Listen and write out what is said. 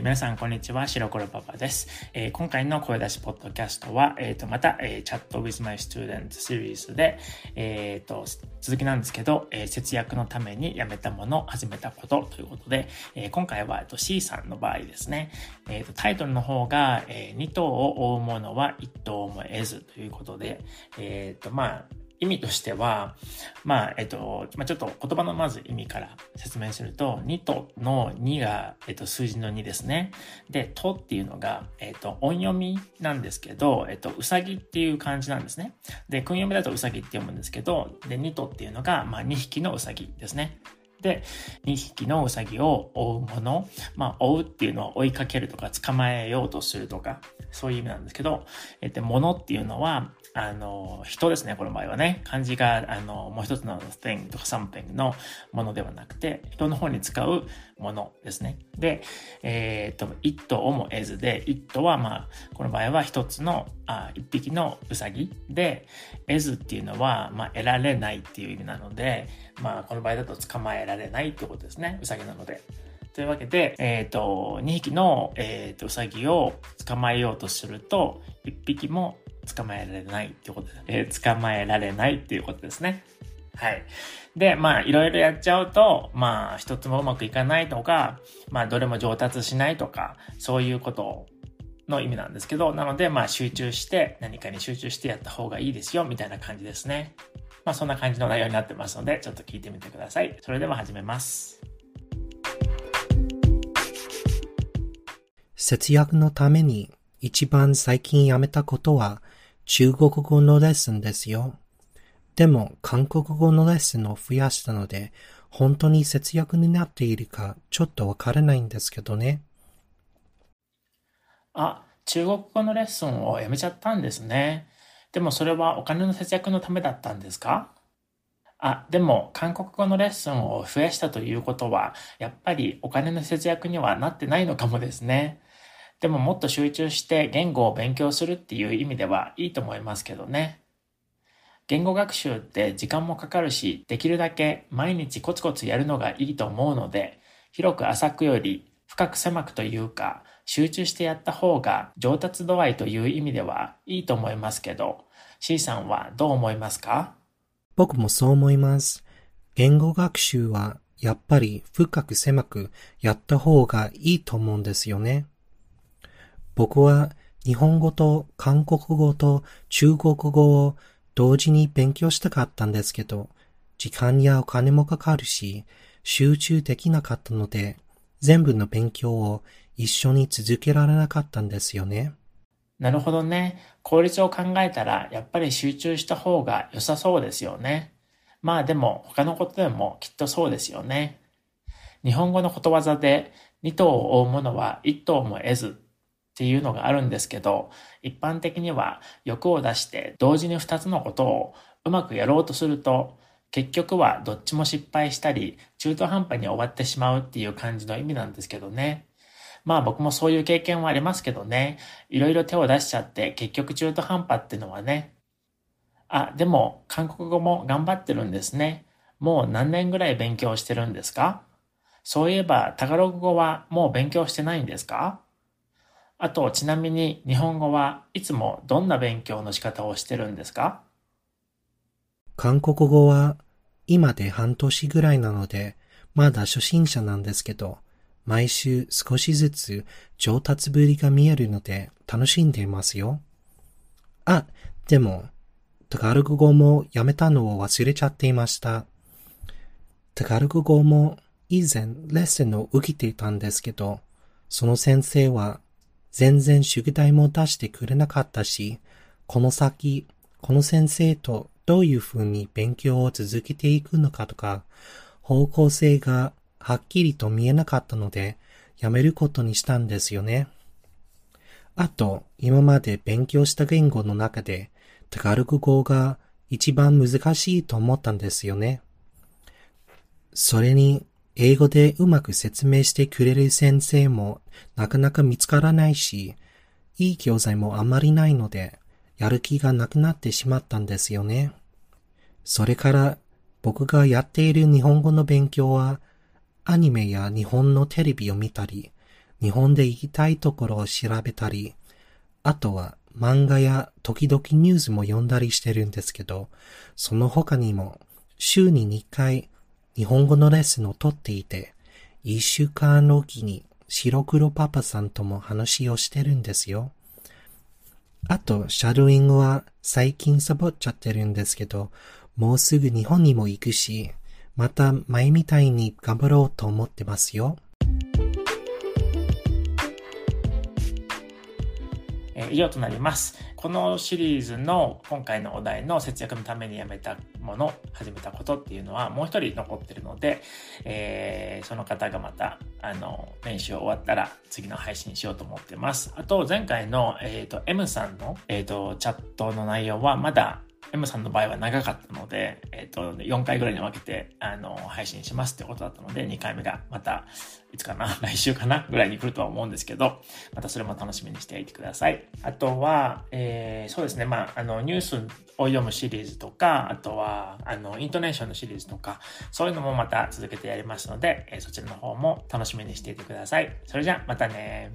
皆さん、こんにちは。白黒パパです。えー、今回の声出しポッドキャストは、えっ、ー、と、また、えー、チャット with my student シリーズで、えっ、と、続きなんですけど、え節約のためにやめたもの、始めたことということで、え今回は、えっと、C さんの場合ですね、えっと、タイトルの方が、え2頭を追うものは1頭も得ずということで、えっと、まあ、意味としては、まあ、えっと、まあ、ちょっと言葉のまず意味から説明すると、2との2が、えっと、数字の2ですね。で、とっていうのが、えっと、音読みなんですけど、えっと、うさぎっていう漢字なんですね。で、訓読みだとうさぎって読むんですけど、で、2とっていうのが、まあ、2匹のうさぎですね。で、2匹のウサギを追うもの。まあ、追うっていうのは追いかけるとか捕まえようとするとか、そういう意味なんですけど、えっと、ものっていうのは、あの、人ですね、この場合はね。漢字が、あの、もう一つの thing とか something のものではなくて、人の方に使うものですね。で、えー、っと、it をも得ずで、it は、まあ、この場合は一つの、あ一匹のうさぎで、得ずっていうのは、まあ、得られないっていう意味なので、まあ、この場合だと捕まえられないってことですね。うさぎなので。というわけで、えっ、ー、と、2匹の、えっ、ー、と、うさぎを捕まえようとすると、1匹も捕まえられないってことです。えー、捕まえられないっていうことですね。はい。で、まあ、いろいろやっちゃうと、まあ、一つもうまくいかないとか、まあ、どれも上達しないとか、そういうことの意味なんですけど、なので、まあ、集中して、何かに集中してやった方がいいですよ、みたいな感じですね。まあ、そんな感じの内容になってますので、ちょっと聞いてみてください。それでは始めます。節約のために一番最近やめたことは中国語のレッスンですよ。でも韓国語のレッスンを増やしたので本当に節約になっているかちょっとわからないんですけどね。あ、中国語のレッスンをやめちゃったんですね。でもそれはお金の節約のためだったんですか？あ、でも韓国語のレッスンを増やしたということは、やっぱりお金の節約にはなってないのかもですね。でももっと集中して言語を勉強するっていう意味ではいいと思いますけどね。言語学習って時間もかかるし、できるだけ毎日コツコツやるのがいいと思うので、広く浅くより深く狭くというか、集中してやった方が上達度合いという意味ではいいと思いますけど、C さんはどう思いますか？僕もそう思います。言語学習はやっぱり深く狭くやった方がいいと思うんですよね。僕は日本語と韓国語と中国語を同時に勉強したかったんですけど、時間やお金もかかるし、集中できなかったので、全部の勉強を一緒に続けられなかったんですよね。なるほどね。効率を考えたら、やっぱり集中した方が良さそうですよね。まあでも、他のことでもきっとそうですよね。日本語のことわざで、二頭を追う者は一頭も得ずっていうのがあるんですけど、一般的には欲を出して同時に二つのことをうまくやろうとすると、結局はどっちも失敗したり、中途半端に終わってしまうっていう感じの意味なんですけどね。まあ僕もそういう経験はありますけどね。いろいろ手を出しちゃって結局中途半端っていうのはね。あ、でも韓国語も頑張ってるんですね。もう何年ぐらい勉強してるんですか？そういえばタガログ語はもう勉強してないんですか？あと、ちなみに日本語はいつもどんな勉強の仕方をしてるんですか？韓国語は今で半年ぐらいなので、まだ初心者なんですけど、毎週少しずつ上達ぶりが見えるので楽しんでいますよ。あ、でも、タガルグ語もやめたのを忘れちゃっていました。タガルグ語も以前レッスンを受けていたんですけど、その先生は全然宿題も出してくれなかったし、この先、この先生とどういうふうに勉強を続けていくのかとか、方向性がはっきりと見えなかったので、やめることにしたんですよね。あと、今まで勉強した言語の中で、タガルグ語が一番難しいと思ったんですよね。それに、英語でうまく説明してくれる先生もなかなか見つからないし、いい教材もあまりないので、やる気がなくなってしまったんですよね。それから僕がやっている日本語の勉強は、アニメや日本のテレビを見たり、日本で行きたいところを調べたり、あとは漫画や時々ニュースも読んだりしてるんですけど、その他にも週に2回日本語のレッスンをとっていて、1週間おきに白黒パパさんとも話をしてるんですよ。あと、シャドウイングは最近サボっちゃってるんですけど、もうすぐ日本にも行くし、また前みたいに頑張ろうと思ってますよ。以上となります。このシリーズの今回のお題の節約のためにやめたもの、始めたことっていうのはもう一人残ってるので、えー、その方がまた、あの、練習終わったら次の配信しようと思ってます。あと、前回の、えっ、ー、と、M さんの、えっ、ー、と、チャットの内容はまだ M さんの場合は長かったので、えっ、と、4回ぐらいに分けて、あの、配信しますってことだったので、2回目がまた、いつかな 来週かなぐらいに来るとは思うんですけど、またそれも楽しみにしていてください。あとは、えー、そうですね、まあ、あの、ニュースを読むシリーズとか、あとは、あの、イントネーションのシリーズとか、そういうのもまた続けてやりますので、えー、そちらの方も楽しみにしていてください。それじゃ、またね